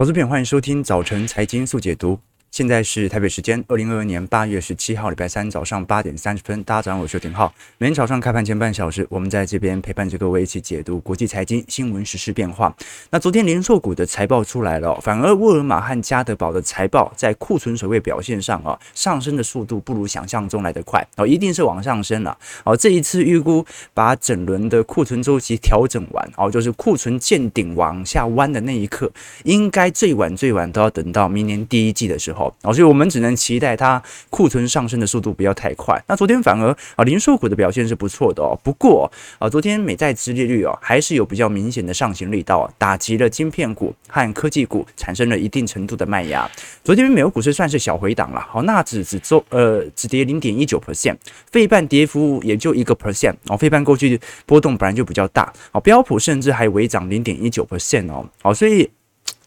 投资朋友，欢迎收听早晨财经速解读。现在是台北时间二零二二年八月十七号礼拜三早上八点三十分，大家早上好，我是廷浩。每天早上开盘前半小时，我们在这边陪伴着各位一起解读国际财经新闻、时事变化。那昨天零售股的财报出来了，反而沃尔玛和家得宝的财报在库存水位表现上啊，上升的速度不如想象中来得快哦，一定是往上升了哦。这一次预估把整轮的库存周期调整完哦，就是库存见顶往下弯的那一刻，应该最晚最晚都要等到明年第一季的时候。好，所以我们只能期待它库存上升的速度不要太快。那昨天反而啊，零售股的表现是不错的哦。不过啊，昨天美债殖利率哦，还是有比较明显的上行力道，打击了晶片股和科技股，产生了一定程度的卖压。昨天美国股市算是小回档了，好，纳指只周呃只跌零点一九 percent，费半跌幅也就一个 percent 哦，费半过去波动本来就比较大，好，标普甚至还微涨零点一九 percent 哦，好，所以。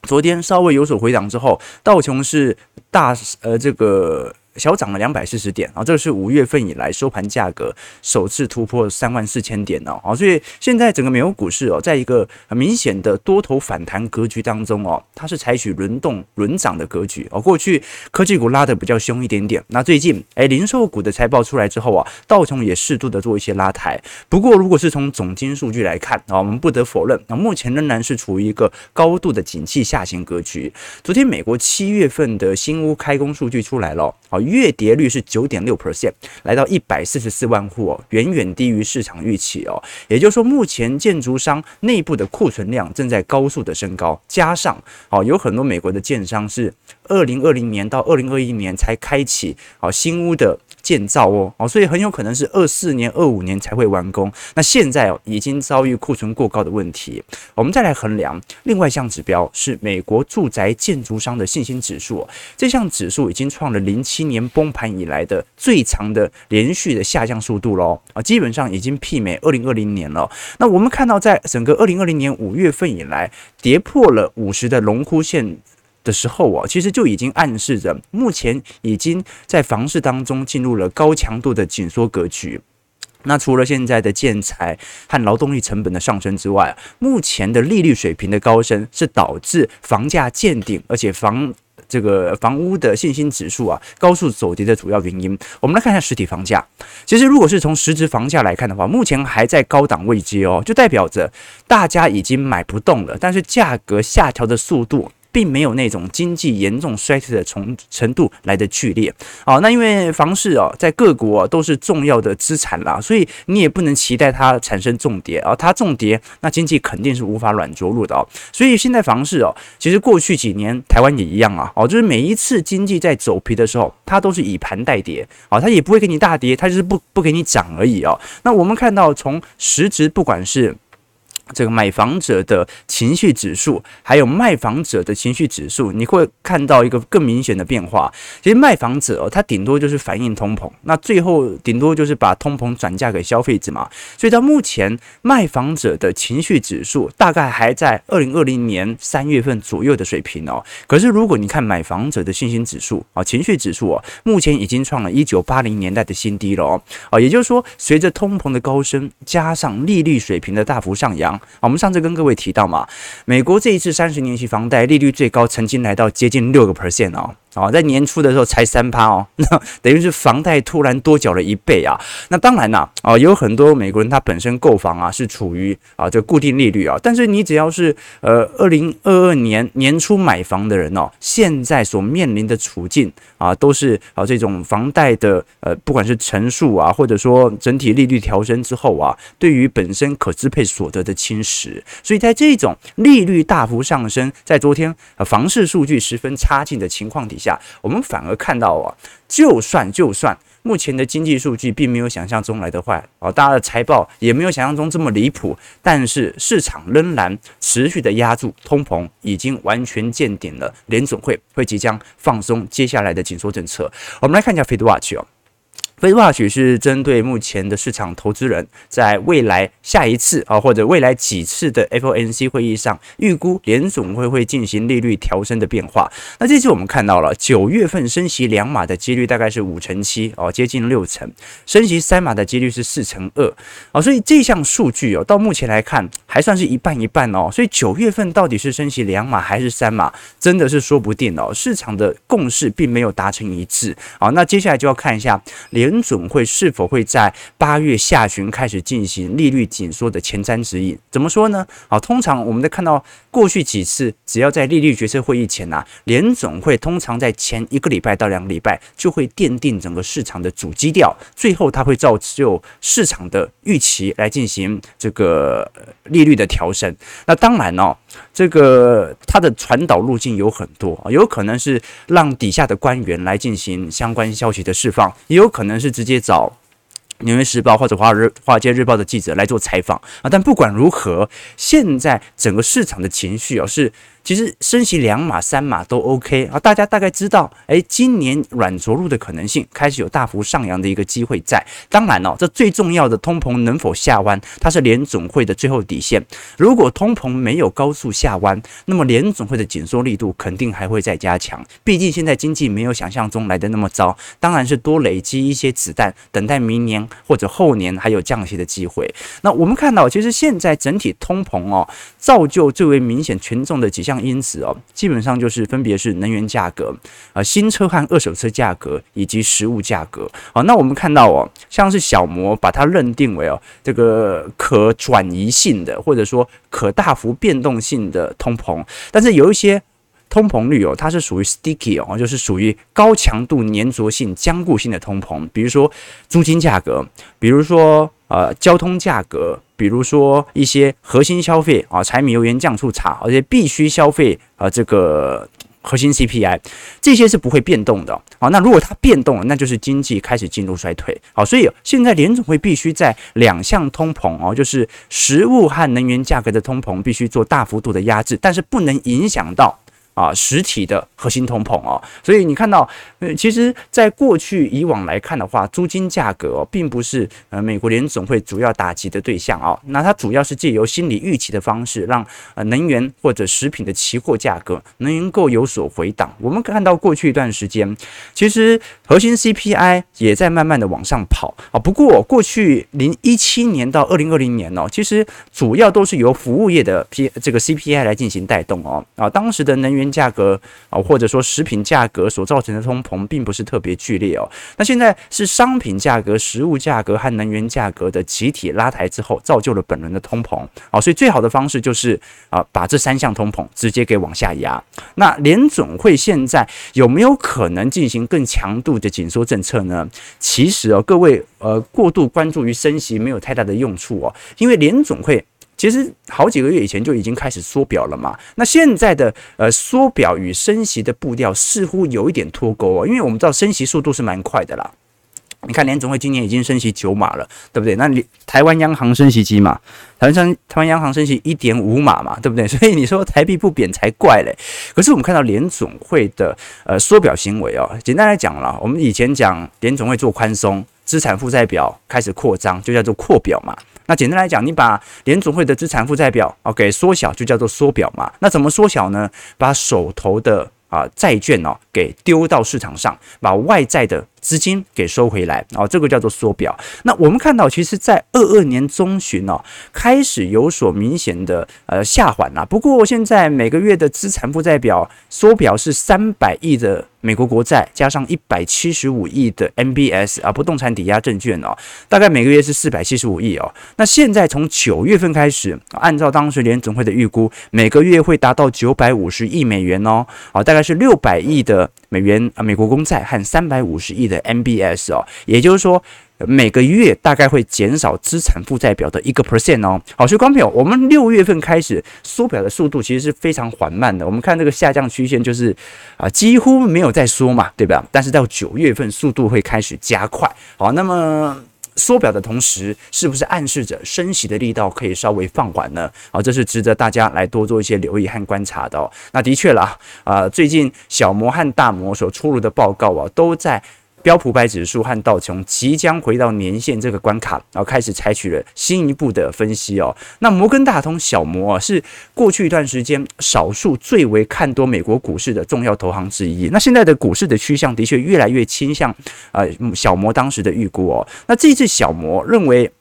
昨天稍微有所回档之后，道琼是大呃这个。小涨了两百四十点啊，这是五月份以来收盘价格首次突破三万四千点哦，所以现在整个美国股市哦，在一个很明显的多头反弹格局当中哦，它是采取轮动轮涨的格局哦。过去科技股拉得比较凶一点点，那最近诶零售股的财报出来之后啊，道琼也适度的做一些拉抬。不过如果是从总经数据来看啊，我们不得否认，那目前仍然是处于一个高度的景气下行格局。昨天美国七月份的新屋开工数据出来了啊。月跌率是九点六 percent，来到一百四十四万户哦，远远低于市场预期哦。也就是说，目前建筑商内部的库存量正在高速的升高，加上哦，有很多美国的建商是二零二零年到二零二一年才开启哦新屋的。建造哦哦，所以很有可能是二四年、二五年才会完工。那现在哦，已经遭遇库存过高的问题。我们再来衡量另外一项指标，是美国住宅建筑商的信心指数。这项指数已经创了零七年崩盘以来的最长的连续的下降速度喽啊，基本上已经媲美二零二零年了。那我们看到，在整个二零二零年五月份以来，跌破了五十的龙枯线。的时候啊，其实就已经暗示着，目前已经在房市当中进入了高强度的紧缩格局。那除了现在的建材和劳动力成本的上升之外，目前的利率水平的高升是导致房价见顶，而且房这个房屋的信心指数啊高速走跌的主要原因。我们来看一下实体房价。其实如果是从实质房价来看的话，目前还在高档位阶哦，就代表着大家已经买不动了，但是价格下调的速度。并没有那种经济严重衰退的程程度来的剧烈，哦，那因为房市哦，在各国都是重要的资产啦，所以你也不能期待它产生重跌啊，它重跌，那经济肯定是无法软着陆的哦。所以现在房市哦，其实过去几年台湾也一样啊，哦，就是每一次经济在走皮的时候，它都是以盘带跌啊，它也不会给你大跌，它就是不不给你涨而已哦。那我们看到从实质，不管是这个买房者的情绪指数，还有卖房者的情绪指数，你会看到一个更明显的变化。其实卖房者哦，他顶多就是反映通膨，那最后顶多就是把通膨转嫁给消费者嘛。所以到目前，卖房者的情绪指数大概还在二零二零年三月份左右的水平哦。可是如果你看买房者的信心指数啊，情绪指数啊，目前已经创了一九八零年代的新低了哦。啊，也就是说，随着通膨的高升，加上利率水平的大幅上扬。我们上次跟各位提到嘛，美国这一次三十年期房贷利率最高曾经来到接近六个 percent 哦。啊，在年初的时候才三趴哦，那等于是房贷突然多缴了一倍啊。那当然啦，啊，有很多美国人他本身购房啊是处于啊这固定利率啊，但是你只要是呃二零二二年年初买房的人哦，现在所面临的处境啊都是啊这种房贷的呃不管是成数啊，或者说整体利率调升之后啊，对于本身可支配所得的侵蚀。所以在这种利率大幅上升，在昨天呃房市数据十分差劲的情况底下。下，我们反而看到啊，就算就算目前的经济数据并没有想象中来得坏啊，大家的财报也没有想象中这么离谱，但是市场仍然持续的压住通膨，已经完全见顶了。联总会会即将放松接下来的紧缩政策。我们来看一下 FedWatch 哦。非挂许是针对目前的市场投资人，在未来下一次啊，或者未来几次的 FOMC 会议上，预估联总会会进行利率调升的变化。那这次我们看到了九月份升息两码的几率大概是五成七哦，接近六成；升息三码的几率是四成二啊。所以这项数据哦，到目前来看还算是一半一半哦。所以九月份到底是升息两码还是三码，真的是说不定哦。市场的共识并没有达成一致啊。那接下来就要看一下联。联准会是否会在八月下旬开始进行利率紧缩的前瞻指引？怎么说呢？啊，通常我们在看到过去几次，只要在利率决策会议前啊，联总会通常在前一个礼拜到两个礼拜就会奠定整个市场的主基调，最后它会造就市场的预期来进行这个利率的调升。那当然哦，这个它的传导路径有很多，有可能是让底下的官员来进行相关消息的释放，也有可能。是直接找《纽约时报》或者《华尔华尔街日报》的记者来做采访啊，但不管如何，现在整个市场的情绪啊是。其实升息两码三码都 OK 啊，大家大概知道，诶，今年软着陆的可能性开始有大幅上扬的一个机会在。当然哦，这最重要的通膨能否下弯，它是联总会的最后底线。如果通膨没有高速下弯，那么联总会的紧缩力度肯定还会再加强。毕竟现在经济没有想象中来的那么糟，当然是多累积一些子弹，等待明年或者后年还有降息的机会。那我们看到，其实现在整体通膨哦，造就最为明显权重的几项。因此哦，基本上就是分别是能源价格啊、新车和二手车价格以及食物价格。好，那我们看到哦，像是小摩把它认定为哦这个可转移性的或者说可大幅变动性的通膨，但是有一些通膨率哦，它是属于 sticky 哦，就是属于高强度粘着性、僵固性的通膨，比如说租金价格，比如说呃交通价格。比如说一些核心消费啊，柴米油盐酱醋茶，而且必须消费啊，这个核心 CPI 这些是不会变动的啊。那如果它变动了，那就是经济开始进入衰退。好，所以现在联总会必须在两项通膨哦，就是食物和能源价格的通膨必须做大幅度的压制，但是不能影响到。啊，实体的核心通膨哦，所以你看到，呃，其实，在过去以往来看的话，租金价格哦，并不是呃美国联总会主要打击的对象哦。那它主要是借由心理预期的方式，让呃能源或者食品的期货价格能够有所回档。我们看到过去一段时间，其实核心 CPI 也在慢慢的往上跑啊。不过过去零一七年到二零二零年哦，其实主要都是由服务业的 P 这个 CPI 来进行带动哦。啊，当时的能源价格啊，或者说食品价格所造成的通膨，并不是特别剧烈哦。那现在是商品价格、食物价格和能源价格的集体拉抬之后，造就了本轮的通膨啊。所以最好的方式就是啊，把这三项通膨直接给往下压。那联总会现在有没有可能进行更强度的紧缩政策呢？其实哦，各位呃，过度关注于升息没有太大的用处哦，因为联总会。其实好几个月以前就已经开始缩表了嘛，那现在的呃缩表与升息的步调似乎有一点脱钩哦，因为我们知道升息速度是蛮快的啦。你看联总会今年已经升息九码了，对不对？那你台湾央行升息几码？台湾央台湾央行升息一点五码嘛，对不对？所以你说台币不贬才怪嘞。可是我们看到联总会的呃缩表行为哦，简单来讲了，我们以前讲联总会做宽松，资产负债表开始扩张，就叫做扩表嘛。那简单来讲，你把联总会的资产负债表哦给缩小，就叫做缩表嘛。那怎么缩小呢？把手头的啊债券哦给丢到市场上，把外债的资金给收回来哦，这个叫做缩表。那我们看到，其实，在二二年中旬哦，开始有所明显的呃下缓啦。不过现在每个月的资产负债表缩表是三百亿的美国国债，加上一百七十五亿的 MBS 啊不动产抵押证券哦，大概每个月是四百七十五亿哦。那现在从九月份开始，按照当时联准会的预估，每个月会达到九百五十亿美元哦，啊，大概是六百亿的。美元啊，美国公债和三百五十亿的 MBS 哦，也就是说每个月大概会减少资产负债表的一个 percent 哦。好，所以观众朋友，我们六月份开始缩表的速度其实是非常缓慢的。我们看这个下降曲线，就是啊几乎没有在缩嘛，对吧？但是到九月份速度会开始加快。好，那么。缩表的同时，是不是暗示着升息的力道可以稍微放缓呢？啊，这是值得大家来多做一些留意和观察的哦。那的确啦，啊，最近小摩和大摩所出炉的报告啊，都在标普百指数和道琼即将回到年线这个关卡，然后开始采取了新一步的分析哦。那摩根大通小摩啊，是过去一段时间少数最为看多美国股市的重要投行之一。那现在的股市的趋向的确越来越倾向呃小摩当时的预估哦。那这一次小摩认为。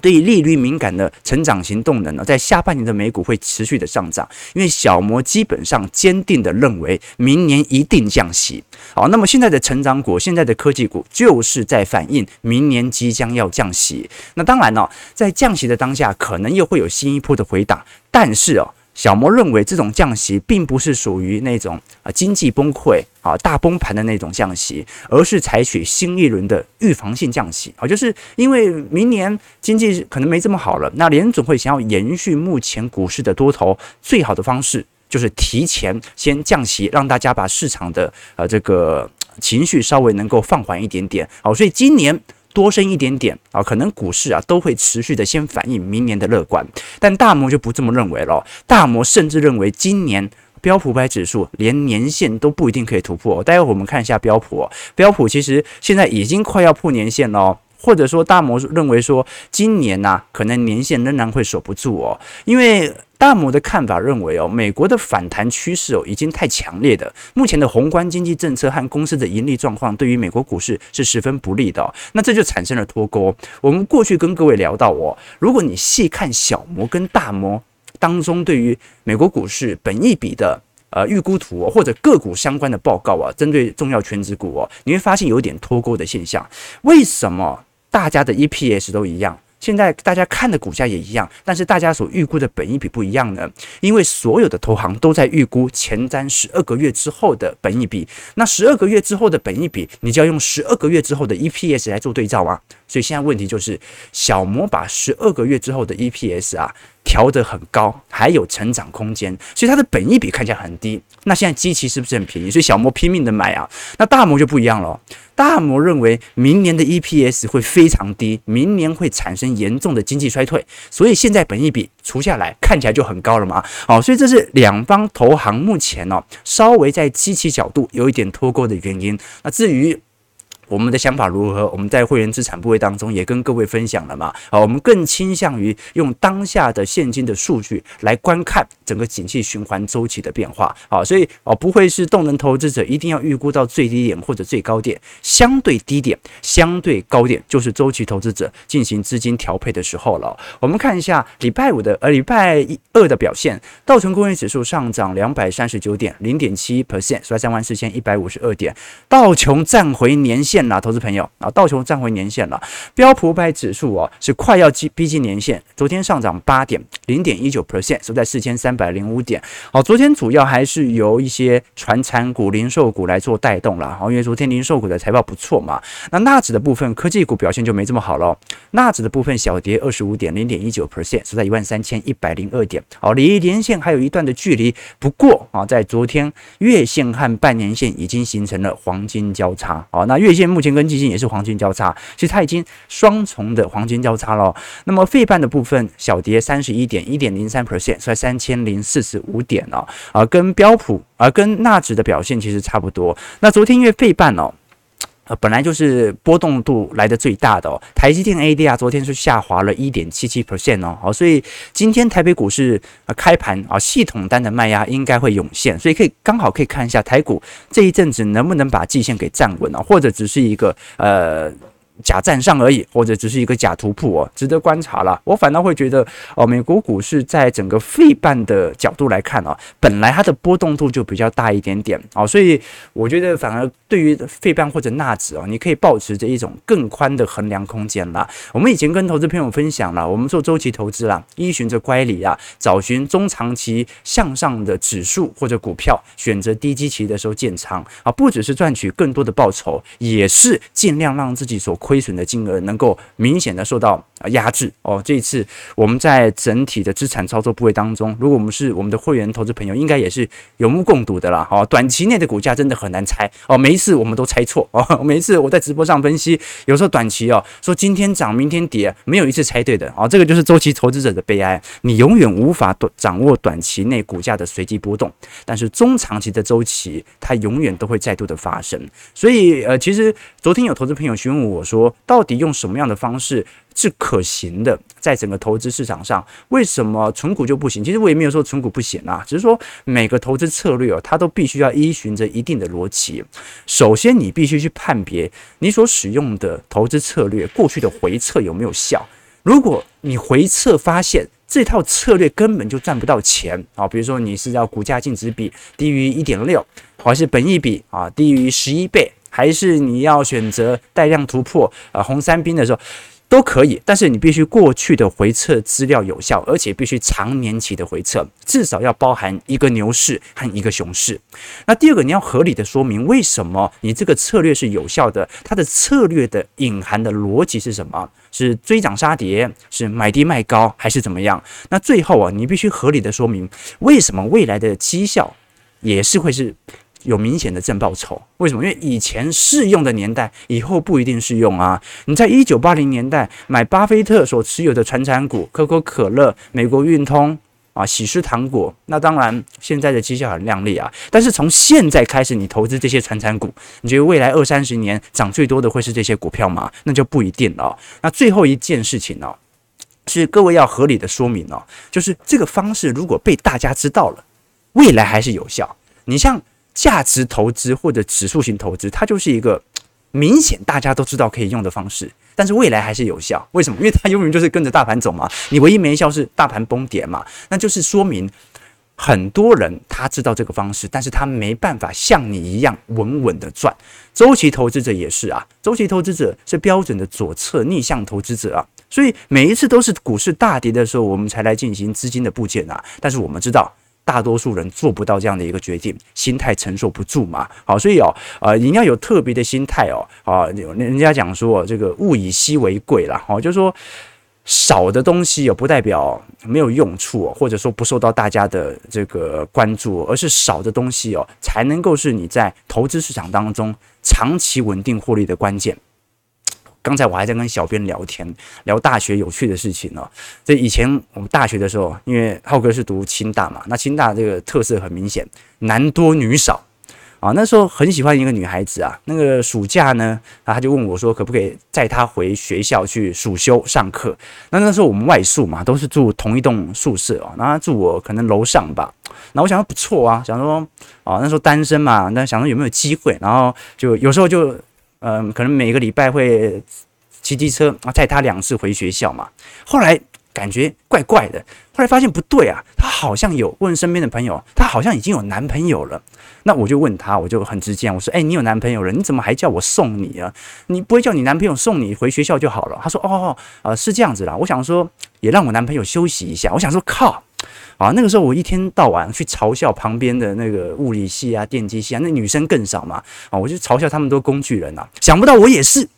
对于利率敏感的成长型动能呢，在下半年的美股会持续的上涨，因为小摩基本上坚定的认为明年一定降息。好，那么现在的成长股、现在的科技股就是在反映明年即将要降息。那当然呢，在降息的当下，可能又会有新一波的回档，但是哦。小摩认为，这种降息并不是属于那种啊经济崩溃啊大崩盘的那种降息，而是采取新一轮的预防性降息啊，就是因为明年经济可能没这么好了，那联总会想要延续目前股市的多头，最好的方式就是提前先降息，让大家把市场的呃这个情绪稍微能够放缓一点点。好，所以今年。多升一点点啊，可能股市啊都会持续的先反映明年的乐观，但大摩就不这么认为了。大摩甚至认为今年标普百指数连年线都不一定可以突破。待会我们看一下标普，标普其实现在已经快要破年线了，或者说大摩认为说今年呐、啊、可能年线仍然会守不住哦，因为。大摩的看法认为，哦，美国的反弹趋势哦已经太强烈的，目前的宏观经济政策和公司的盈利状况对于美国股市是十分不利的，哦，那这就产生了脱钩。我们过去跟各位聊到，哦，如果你细看小摩跟大摩当中对于美国股市本益比的呃预估图，哦，或者个股相关的报告啊，针对重要权值股哦，你会发现有点脱钩的现象。为什么大家的 EPS 都一样？现在大家看的股价也一样，但是大家所预估的本益比不一样呢？因为所有的投行都在预估前瞻十二个月之后的本益比，那十二个月之后的本益比，你就要用十二个月之后的 EPS 来做对照啊。所以现在问题就是，小摩把十二个月之后的 EPS 啊调得很高，还有成长空间，所以它的本益比看起来很低。那现在机器是不是很便宜？所以小摩拼命的买啊。那大摩就不一样了。大摩认为明年的 EPS 会非常低，明年会产生严重的经济衰退，所以现在本一比除下来看起来就很高了嘛。好，所以这是两方投行目前哦稍微在机器角度有一点脱钩的原因。那至于。我们的想法如何？我们在会员资产部位当中也跟各位分享了嘛。好，我们更倾向于用当下的现金的数据来观看整个景气循环周期的变化。好，所以哦，不会是动能投资者一定要预估到最低点或者最高点，相对低点、相对高点就是周期投资者进行资金调配的时候了。我们看一下礼拜五的呃礼拜二的表现，道琼工业指数上涨两百三十九点，零点七 percent，收在三万四千一百五十二点，道琼站回年线。那投资朋友啊，道琼站回年线了，标普五百指数哦是快要逼逼近年线，昨天上涨八点零点一九 percent，收在四千三百零五点。好，昨天主要还是由一些传产股、零售股来做带动了。好，因为昨天零售股的财报不错嘛。那纳指的部分科技股表现就没这么好了，纳指的部分小跌二十五点零点一九 percent，收在一万三千一百零二点。好，离年线还有一段的距离，不过啊，在昨天月线和半年线已经形成了黄金交叉。好，那月线。目前跟基金也是黄金交叉，其实它已经双重的黄金交叉了。那么费半的部分小跌三十一点一点零三 percent，在三千零四十五点了啊，跟标普啊跟纳指的表现其实差不多。那昨天因为费半哦。本来就是波动度来的最大的哦，台积电 ADR 昨天是下滑了一点七七 percent 哦，好，所以今天台北股市呃开盘啊，系统单的卖压应该会涌现，所以可以刚好可以看一下台股这一阵子能不能把季线给站稳啊，或者只是一个呃。假站上而已，或者只是一个假突破哦，值得观察了。我反倒会觉得哦，美国股市在整个费半的角度来看啊，本来它的波动度就比较大一点点哦，所以我觉得反而对于费半或者纳指哦，你可以保持着一种更宽的衡量空间啦。我们以前跟投资朋友分享了，我们做周期投资啦，依循着乖离啊，找寻中长期向上的指数或者股票，选择低基期的时候建仓啊，不只是赚取更多的报酬，也是尽量让自己所亏亏损的金额能够明显的受到压制哦。这一次我们在整体的资产操作部位当中，如果我们是我们的会员投资朋友，应该也是有目共睹的啦。哦，短期内的股价真的很难猜哦，每一次我们都猜错哦，每一次我在直播上分析，有时候短期哦说今天涨明天跌，没有一次猜对的哦，这个就是周期投资者的悲哀，你永远无法短掌握短期内股价的随机波动，但是中长期的周期它永远都会再度的发生。所以呃，其实昨天有投资朋友询问我说，到底用什么样的方式是可行的？在整个投资市场上，为什么存股就不行？其实我也没有说存股不行啊，只是说每个投资策略哦，它都必须要依循着一定的逻辑。首先，你必须去判别你所使用的投资策略过去的回测有没有效。如果你回测发现这套策略根本就赚不到钱啊，比如说你是要股价净值比低于一点六，还是本益比啊低于十一倍，还是你要选择带量突破啊红三兵的时候，都可以，但是你必须过去的回测资料有效，而且必须长年期的回测，至少要包含一个牛市和一个熊市。那第二个，你要合理的说明为什么你这个策略是有效的，它的策略的隐含的逻辑是什么？是追涨杀跌，是买低卖高，还是怎么样？那最后啊，你必须合理的说明为什么未来的绩效也是会是。有明显的正报酬，为什么？因为以前适用的年代，以后不一定适用啊。你在一九八零年代买巴菲特所持有的传产股，可口可乐、美国运通啊、喜诗糖果，那当然现在的绩效很亮丽啊。但是从现在开始，你投资这些传产股，你觉得未来二三十年涨最多的会是这些股票吗？那就不一定了。那最后一件事情呢，是各位要合理的说明哦，就是这个方式如果被大家知道了，未来还是有效。你像。价值投资或者指数型投资，它就是一个明显大家都知道可以用的方式，但是未来还是有效。为什么？因为它永远就是跟着大盘走嘛。你唯一没效是大盘崩跌嘛。那就是说明很多人他知道这个方式，但是他没办法像你一样稳稳的赚。周期投资者也是啊，周期投资者是标准的左侧逆向投资者啊，所以每一次都是股市大跌的时候，我们才来进行资金的部件啊。但是我们知道。大多数人做不到这样的一个决定，心态承受不住嘛。好，所以哦，呃，你要有特别的心态哦。啊，人家讲说这个物以稀为贵啦，好，就是说少的东西哦，不代表没有用处，或者说不受到大家的这个关注，而是少的东西哦，才能够是你在投资市场当中长期稳定获利的关键。刚才我还在跟小编聊天，聊大学有趣的事情呢。这以前我们大学的时候，因为浩哥是读清大嘛，那清大这个特色很明显，男多女少啊。那时候很喜欢一个女孩子啊，那个暑假呢，啊，他就问我说，可不可以载她回学校去暑修上课？那那时候我们外宿嘛，都是住同一栋宿舍啊，那住我可能楼上吧。那我想说不错啊，想说啊，那时候单身嘛，那想说有没有机会，然后就有时候就。嗯，可能每个礼拜会骑机车啊，载他两次回学校嘛。后来感觉怪怪的，后来发现不对啊，他好像有问身边的朋友，他好像已经有男朋友了。那我就问他，我就很直接，我说：“哎，你有男朋友了，你怎么还叫我送你啊？你不会叫你男朋友送你回学校就好了？”他说：“哦，呃，是这样子啦。我想说，也让我男朋友休息一下。我想说，靠。”啊，那个时候我一天到晚去嘲笑旁边的那个物理系啊、电机系啊，那女生更少嘛。啊，我就嘲笑他们都工具人啊。想不到我也是。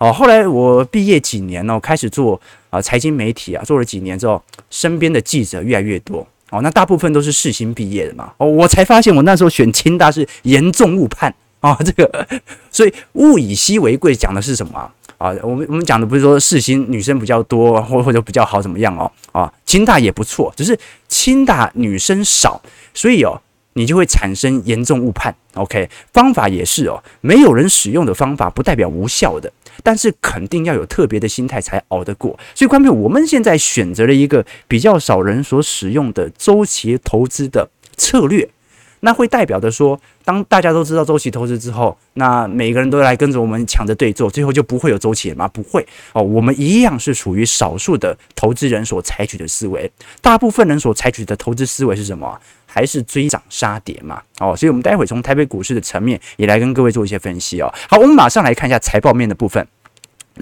哦，后来我毕业几年哦，开始做啊财经媒体啊，做了几年之后，身边的记者越来越多。哦，那大部分都是世新毕业的嘛。哦，我才发现我那时候选清大是严重误判啊。这个，所以物以稀为贵讲的是什么？啊，我们我们讲的不是说世新女生比较多，或或者比较好怎么样哦？啊，清大也不错，只是清大女生少，所以哦，你就会产生严重误判。OK，方法也是哦，没有人使用的方法不代表无效的，但是肯定要有特别的心态才熬得过。所以，关键我们现在选择了一个比较少人所使用的周期投资的策略。那会代表的说，当大家都知道周期投资之后，那每个人都来跟着我们抢着对做，最后就不会有周期了吗？不会哦，我们一样是属于少数的投资人所采取的思维，大部分人所采取的投资思维是什么？还是追涨杀跌嘛？哦，所以我们待会从台北股市的层面也来跟各位做一些分析哦。好，我们马上来看一下财报面的部分。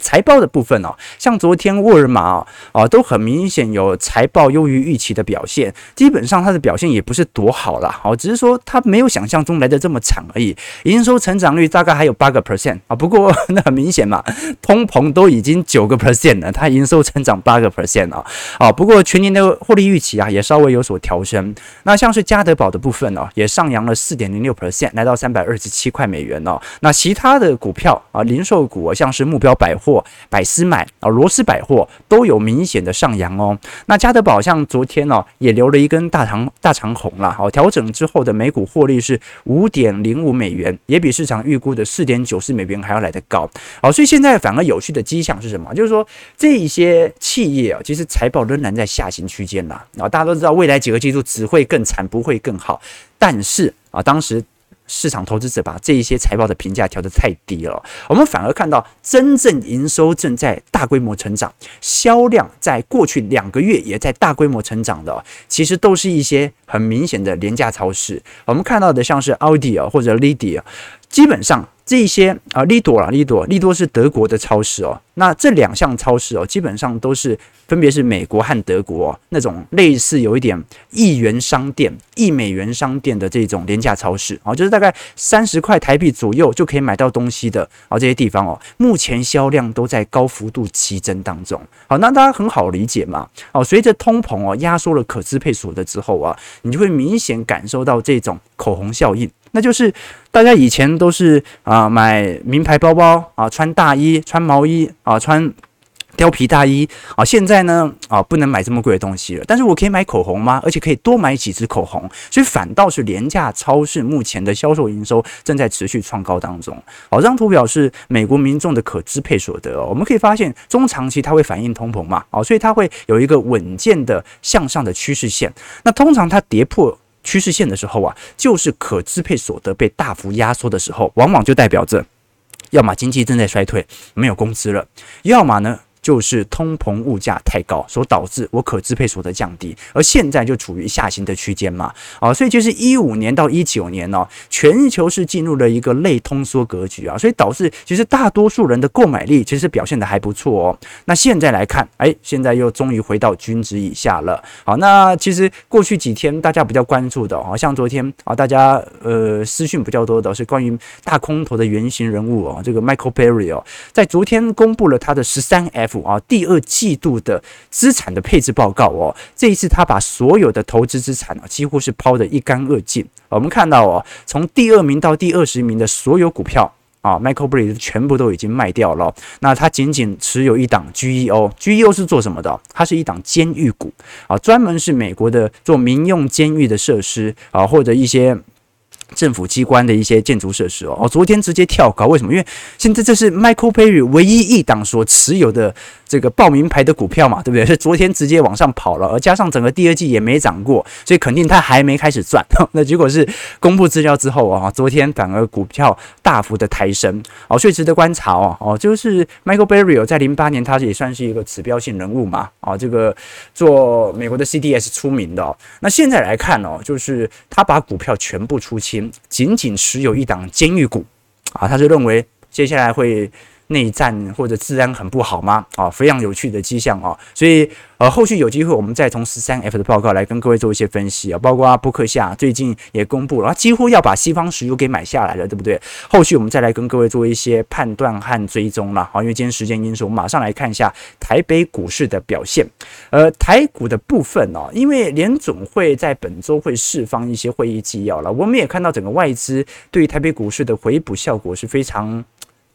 财报的部分哦，像昨天沃尔玛啊、哦，都很明显有财报优于预期的表现。基本上它的表现也不是多好啦，哦，只是说它没有想象中来的这么惨而已。营收成长率大概还有八个 percent 啊，不过那很明显嘛，通膨都已经九个 percent 了，它营收成长八个 percent 啊，啊，不过全年的获利预期啊也稍微有所调升。那像是家得宝的部分哦，也上扬了四点零六 percent，来到三百二十七块美元哦。那其他的股票啊，零售股像是目标百货。百思买啊，罗斯百货都有明显的上扬哦。那家得宝像昨天哦，也留了一根大长大长红了。好，调整之后的每股获利是五点零五美元，也比市场预估的四点九四美元还要来得高。好，所以现在反而有趣的迹象是什么？就是说这一些企业啊，其实财报仍然在下行区间啦。啊，大家都知道未来几个季度只会更惨，不会更好。但是啊，当时。市场投资者把这一些财报的评价调得太低了，我们反而看到真正营收正在大规模成长，销量在过去两个月也在大规模成长的，其实都是一些很明显的廉价超市。我们看到的像是奥迪啊或者 Lidl，基本上。这些啊，利多啦，利多，利多是德国的超市哦。那这两项超市哦，基本上都是分别是美国和德国、哦、那种类似有一点一元商店、一美元商店的这种廉价超市哦，就是大概三十块台币左右就可以买到东西的啊，这些地方哦，目前销量都在高幅度激增当中。好，那大家很好理解嘛。哦，随着通膨哦压缩了可支配所得之后啊，你就会明显感受到这种口红效应。那就是大家以前都是啊买名牌包包啊，穿大衣、穿毛衣啊，穿貂皮大衣啊，现在呢啊不能买这么贵的东西了。但是我可以买口红吗？而且可以多买几支口红，所以反倒是廉价超市目前的销售营收正在持续创高当中。好，这张图表是美国民众的可支配所得，我们可以发现中长期它会反映通膨嘛，哦，所以它会有一个稳健的向上的趋势线。那通常它跌破。趋势线的时候啊，就是可支配所得被大幅压缩的时候，往往就代表着，要么经济正在衰退，没有工资了，要么呢。就是通膨物价太高所导致我可支配所得降低，而现在就处于下行的区间嘛，啊，所以就是一五年到一九年呢，全球是进入了一个类通缩格局啊，所以导致其实大多数人的购买力其实表现的还不错哦。那现在来看，哎，现在又终于回到均值以下了。好，那其实过去几天大家比较关注的，好像昨天啊，大家呃私讯比较多的是关于大空头的原型人物哦，这个 Michael Berry 哦，在昨天公布了他的十三 F。啊，第二季度的资产的配置报告哦，这一次他把所有的投资资产啊，几乎是抛得一干二净。我们看到哦，从第二名到第二十名的所有股票啊，Michael Burry 全部都已经卖掉了。那他仅仅持有一档 GEO，GEO 是做什么的？它是一档监狱股啊，专门是美国的做民用监狱的设施啊，或者一些。政府机关的一些建筑设施哦，哦，昨天直接跳高，为什么？因为现在这是 Michael Burry 唯一一档所持有的这个报名牌的股票嘛，对不对？所以昨天直接往上跑了，而加上整个第二季也没涨过，所以肯定它还没开始赚。那结果是公布资料之后啊，昨天反而股票大幅的抬升哦，所以值得观察哦。哦，就是 Michael Berry 在零八年，他也算是一个指标性人物嘛，啊，这个做美国的 CDS 出名的。哦那现在来看哦，就是他把股票全部出清。仅仅持有一档监狱股。啊，他就认为接下来会内战或者治安很不好吗？啊，非常有趣的迹象啊，所以。呃，后续有机会我们再从十三 F 的报告来跟各位做一些分析啊，包括布克夏最近也公布了，他几乎要把西方石油给买下来了，对不对？后续我们再来跟各位做一些判断和追踪了。好，因为今天时间因素，我们马上来看一下台北股市的表现。呃，台股的部分哦，因为联总会在本周会释放一些会议纪要了，我们也看到整个外资对于台北股市的回补效果是非常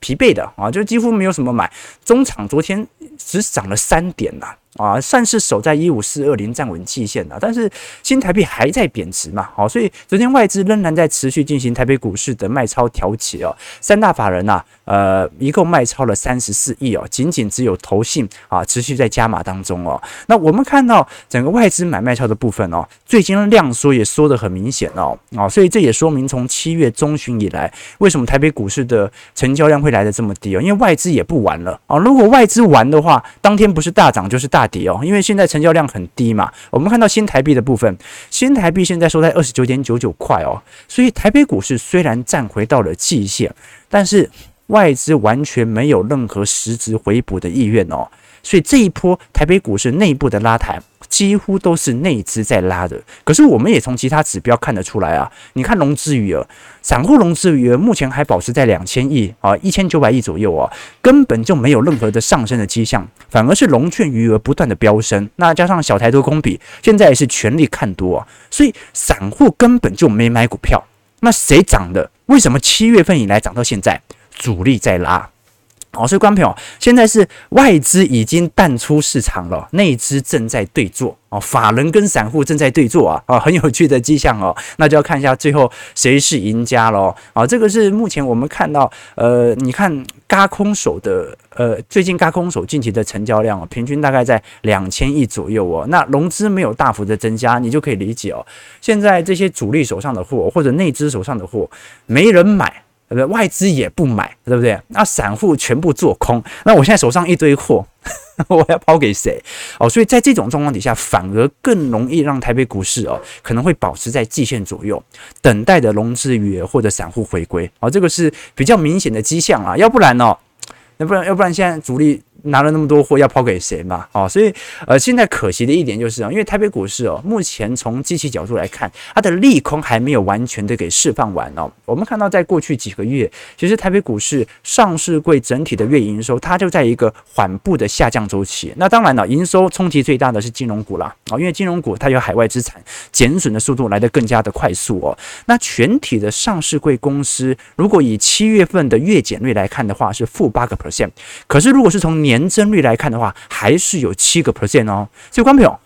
疲惫的啊，就几乎没有什么买，中场昨天只涨了三点呐。啊算是守在一五四二零站稳季线了，但是新台币还在贬值嘛，好，所以昨天外资仍然在持续进行台北股市的卖超调起哦，三大法人呐、啊，呃，一共卖超了三十四亿哦，仅仅只有投信啊持续在加码当中哦。那我们看到整个外资买卖超的部分哦，最近量缩也缩得很明显哦，啊，所以这也说明从七月中旬以来，为什么台北股市的成交量会来得这么低哦？因为外资也不玩了啊，如果外资玩的话，当天不是大涨就是大。大跌哦，因为现在成交量很低嘛。我们看到新台币的部分，新台币现在收在二十九点九九块哦。所以台北股市虽然站回到了季线，但是外资完全没有任何实质回补的意愿哦，所以这一波台北股市内部的拉抬。几乎都是内资在拉的，可是我们也从其他指标看得出来啊。你看融资余额，散户融资余额目前还保持在两千亿啊，一千九百亿左右啊，根本就没有任何的上升的迹象，反而是融券余额不断的飙升。那加上小台多空比，现在也是全力看多啊，所以散户根本就没买股票。那谁涨的？为什么七月份以来涨到现在？主力在拉。哦，所以观众朋友，现在是外资已经淡出市场了，内资正在对坐哦，法人跟散户正在对坐啊，啊，很有趣的迹象哦，那就要看一下最后谁是赢家喽啊，这个是目前我们看到，呃，你看嘎空手的，呃，最近嘎空手近期的成交量哦，平均大概在两千亿左右哦，那融资没有大幅的增加，你就可以理解哦，现在这些主力手上的货或者内资手上的货没人买。外资也不买，对不对？那散户全部做空，那我现在手上一堆货，我要抛给谁？哦，所以在这种状况底下，反而更容易让台北股市哦，可能会保持在季线左右，等待的融资余额或者散户回归。哦，这个是比较明显的迹象啊，要不然呢，要不然要不然现在主力。拿了那么多货要抛给谁嘛？哦，所以呃，现在可惜的一点就是啊，因为台北股市哦，目前从机器角度来看，它的利空还没有完全的给释放完哦。我们看到在过去几个月，其实台北股市上市柜整体的月营收，它就在一个缓步的下降周期。那当然了，营收冲击最大的是金融股啦，哦，因为金融股它有海外资产减损的速度来得更加的快速哦。那全体的上市柜公司，如果以七月份的月减率来看的话，是负八个 percent。可是如果是从年年增率来看的话，还是有七个 percent 哦。所以，观众朋友，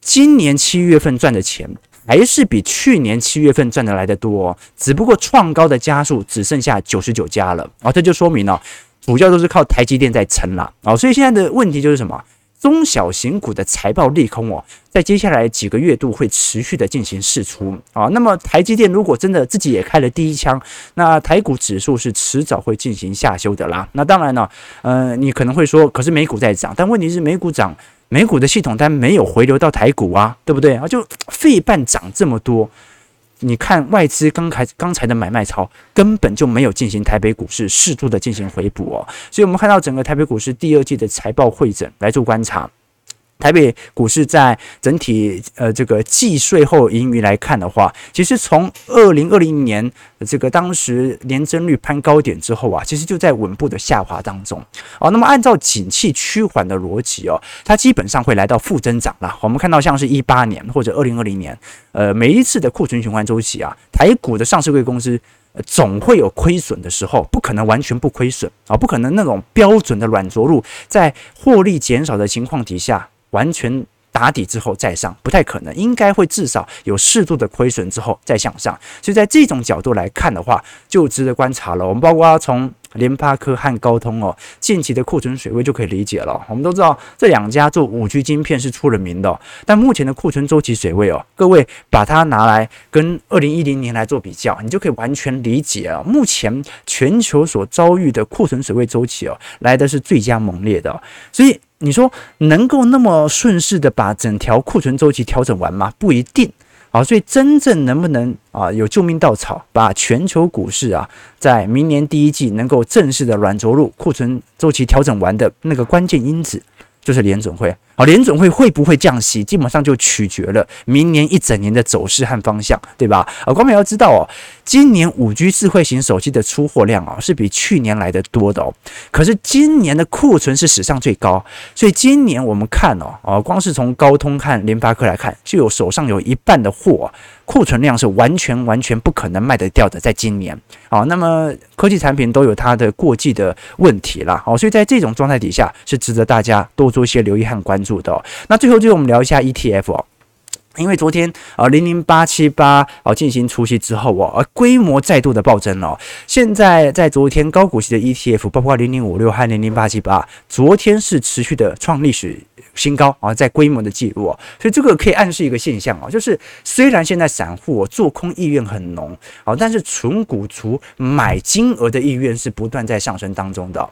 今年七月份赚的钱还是比去年七月份赚的来的多哦。只不过创高的家数只剩下九十九家了啊，这就说明了主要都是靠台积电在撑了啊。所以现在的问题就是什么？中小型股的财报利空哦，在接下来几个月度会持续的进行释出啊。那么台积电如果真的自己也开了第一枪，那台股指数是迟早会进行下修的啦。那当然呢，呃，你可能会说，可是美股在涨，但问题是美股涨，美股的系统单没有回流到台股啊，对不对啊？就费半涨这么多。你看外资刚才刚才的买卖潮根本就没有进行台北股市适度的进行回补哦，所以我们看到整个台北股市第二季的财报会诊来做观察。台北股市在整体呃这个计税后盈余来看的话，其实从二零二零年这个当时年增率攀高点之后啊，其实就在稳步的下滑当中。哦，那么按照景气趋缓的逻辑哦，它基本上会来到负增长了。我们看到像是一八年或者二零二零年，呃，每一次的库存循环周期啊，台股的上市贵公司总会有亏损的时候，不可能完全不亏损啊，不可能那种标准的软着陆，在获利减少的情况底下。完全打底之后再上不太可能，应该会至少有适度的亏损之后再向上，所以在这种角度来看的话，就值得观察了。我们包括从联发科和高通哦，近期的库存水位就可以理解了。我们都知道这两家做五 G 晶片是出了名的，但目前的库存周期水位哦，各位把它拿来跟二零一零年来做比较，你就可以完全理解啊。目前全球所遭遇的库存水位周期哦，来的是最佳猛烈的，所以。你说能够那么顺势的把整条库存周期调整完吗？不一定啊，所以真正能不能啊有救命稻草，把全球股市啊在明年第一季能够正式的软着陆，库存周期调整完的那个关键因子，就是联准会。好，联准会会不会降息，基本上就取决了明年一整年的走势和方向，对吧？啊，光美要知道哦，今年五 G 智慧型手机的出货量啊是比去年来的多的哦。可是今年的库存是史上最高，所以今年我们看哦，啊，光是从高通和联发科来看，就有手上有一半的货库存量是完全完全不可能卖得掉的，在今年。好，那么科技产品都有它的过季的问题啦。好，所以在这种状态底下，是值得大家多做一些留意和关注。的那最后，最后我们聊一下 ETF 哦，因为昨天啊零零八七八啊进行除息之后哦，而规模再度的暴增哦。现在在昨天高股息的 ETF，包括零零五六和零零八七八，昨天是持续的创历史新高啊，在规模的记录哦，所以这个可以暗示一个现象哦，就是虽然现在散户做空意愿很浓啊，但是纯股族买金额的意愿是不断在上升当中的。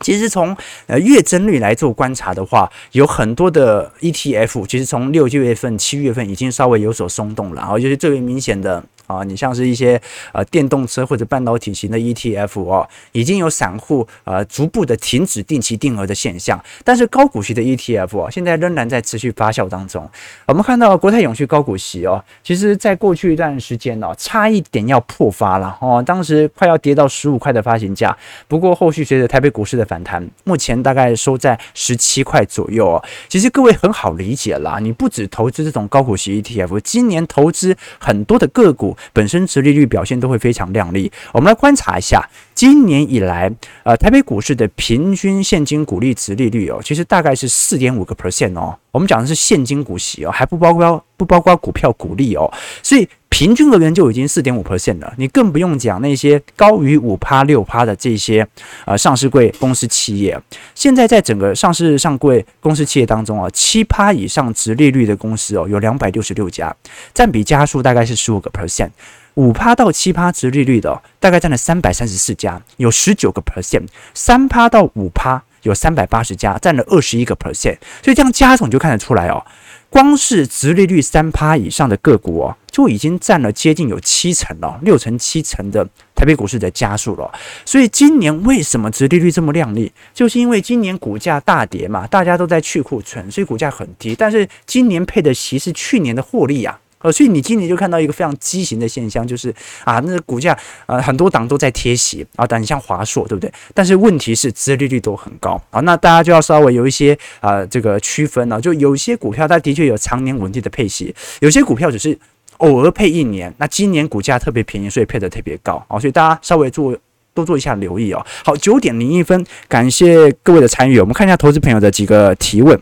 其实从呃月增率来做观察的话，有很多的 ETF，其实从六月份、七月份已经稍微有所松动了，然后就是最为明显的啊，你像是一些呃电动车或者半导体型的 ETF 哦，已经有散户呃逐步的停止定期定额的现象，但是高股息的 ETF 哦，现在仍然在持续发酵当中。我们看到国泰永续高股息哦，其实在过去一段时间哦，差一点要破发了哦，当时快要跌到十五块的发行价，不过后续随着台北股市的反弹，目前大概收在十七块左右哦。其实各位很好理解啦，你不止投资这种高股息 ETF，今年投资很多的个股。本身殖利率表现都会非常亮丽。我们来观察一下，今年以来，呃，台北股市的平均现金股利殖利率哦，其实大概是四点五个 percent 哦。我们讲的是现金股息哦，还不包括不包括股票股利哦。所以平均而言就已经四点五 percent 了。你更不用讲那些高于五趴六趴的这些呃上市贵公司企业。现在在整个上市上柜公司企业当中啊，七趴以上殖利率的公司哦，有两百六十六家，占比加数大概是十五个 percent。五趴到七趴殖利率的、大概占了三百三十四家，有十九个 percent。三趴到五趴有三百八十家，占了二十一个 percent。所以这样加总就看得出来哦。光是殖利率三趴以上的个股哦，就已经占了接近有七成了，六成七成的台北股市的家数了。所以今年为什么殖利率这么亮丽？就是因为今年股价大跌嘛，大家都在去库存，所以股价很低。但是今年配的息是去年的获利啊。呃，所以你今年就看到一个非常畸形的现象，就是啊，那股价呃很多档都在贴息啊，但你像华硕对不对？但是问题是资利率都很高啊，那大家就要稍微有一些啊这个区分了，啊，就有些股票它的确有常年稳定的配息，有些股票只是偶尔配一年。那今年股价特别便宜，所以配得特别高啊，所以大家稍微做多做一下留意哦。好，九点零一分，感谢各位的参与，我们看一下投资朋友的几个提问。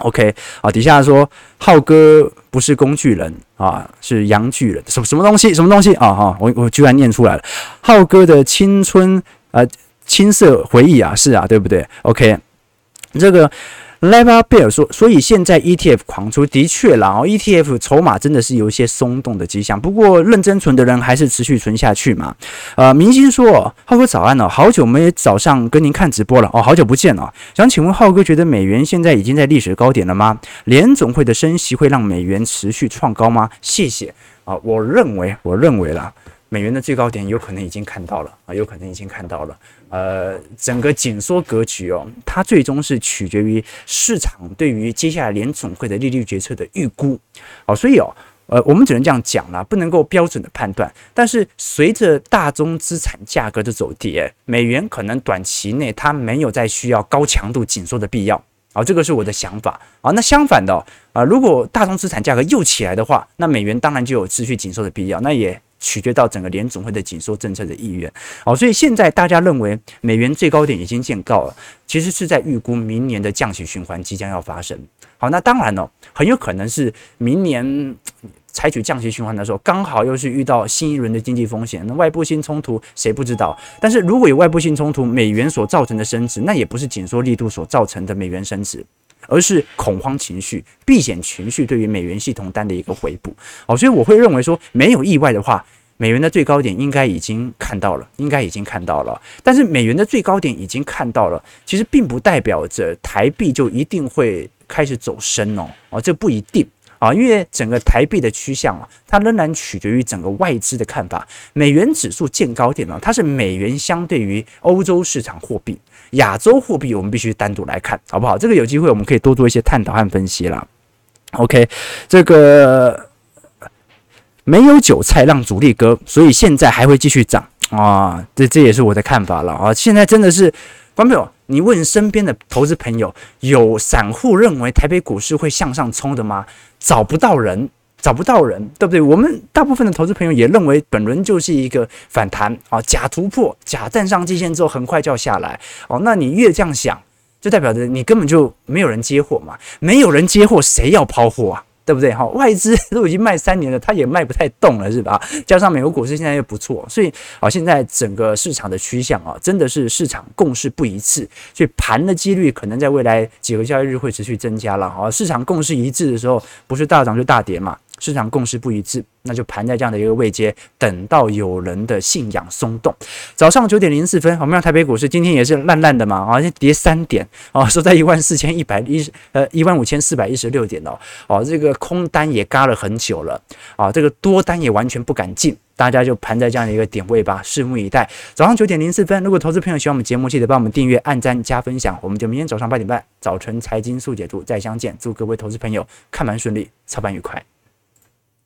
OK，啊，底下说浩哥不是工具人啊，是洋巨人，什么什么东西？什么东西啊？哈，我我居然念出来了，浩哥的青春呃青涩回忆啊，是啊，对不对？OK，这个。莱巴贝尔说：“所以现在 ETF 狂出，的确啦，哦，ETF 筹码真的是有一些松动的迹象。不过认真存的人还是持续存下去嘛。呃，明星说：浩哥早安哦，好久没早上跟您看直播了哦，好久不见哦。想请问浩哥，觉得美元现在已经在历史高点了吗？联总会的升息会让美元持续创高吗？谢谢啊，我认为，我认为啦。”美元的最高点有可能已经看到了啊，有可能已经看到了。呃，整个紧缩格局哦，它最终是取决于市场对于接下来联总会的利率决策的预估。好，所以哦，呃，我们只能这样讲了，不能够标准的判断。但是随着大宗资产价格的走跌，美元可能短期内它没有再需要高强度紧缩的必要。好，这个是我的想法啊。那相反的啊，如果大宗资产价格又起来的话，那美元当然就有持续紧缩的必要。那也。取决到整个联总会的紧缩政策的意愿，好，所以现在大家认为美元最高点已经见告了，其实是在预估明年的降息循环即将要发生。好，那当然了，很有可能是明年采取降息循环的时候，刚好又是遇到新一轮的经济风险，那外部性冲突谁不知道？但是如果有外部性冲突，美元所造成的升值，那也不是紧缩力度所造成的美元升值。而是恐慌情绪、避险情绪对于美元系统单的一个回补，哦，所以我会认为说，没有意外的话，美元的最高点应该已经看到了，应该已经看到了。但是美元的最高点已经看到了，其实并不代表着台币就一定会开始走升哦，哦，这不一定。啊，因为整个台币的趋向啊，它仍然取决于整个外资的看法。美元指数见高点呢，它是美元相对于欧洲市场货币、亚洲货币，我们必须单独来看，好不好？这个有机会我们可以多做一些探讨和分析啦。OK，这个没有韭菜让主力割，所以现在还会继续涨啊。这这也是我的看法了啊。现在真的是，观众朋友。你问身边的投资朋友，有散户认为台北股市会向上冲的吗？找不到人，找不到人，对不对？我们大部分的投资朋友也认为本轮就是一个反弹啊，假突破，假站上季线之后很快就要下来哦。那你越这样想，就代表着你根本就没有人接货嘛，没有人接货，谁要抛货啊？对不对？哈，外资都已经卖三年了，他也卖不太动了，是吧？加上美国股市现在又不错，所以啊，现在整个市场的趋向啊，真的是市场共识不一致，所以盘的几率可能在未来几个交易日会持续增加了。啊，市场共识一致的时候，不是大涨就大跌嘛。市场共识不一致，那就盘在这样的一个位阶，等到有人的信仰松动。早上九点零四分，我们让台北股市今天也是烂烂的嘛，啊，跌三点，啊，收在一万四千一百一十，呃，一万五千四百一十六点哦，哦，这个空单也嘎了很久了，啊，这个多单也完全不敢进。大家就盘在这样的一个点位吧，拭目以待。早上九点零四分，如果投资朋友喜欢我们节目，记得帮我们订阅、按赞、加分享。我们就明天早上八点半，早晨财经速解读再相见。祝各位投资朋友看盘顺利，操盘愉快。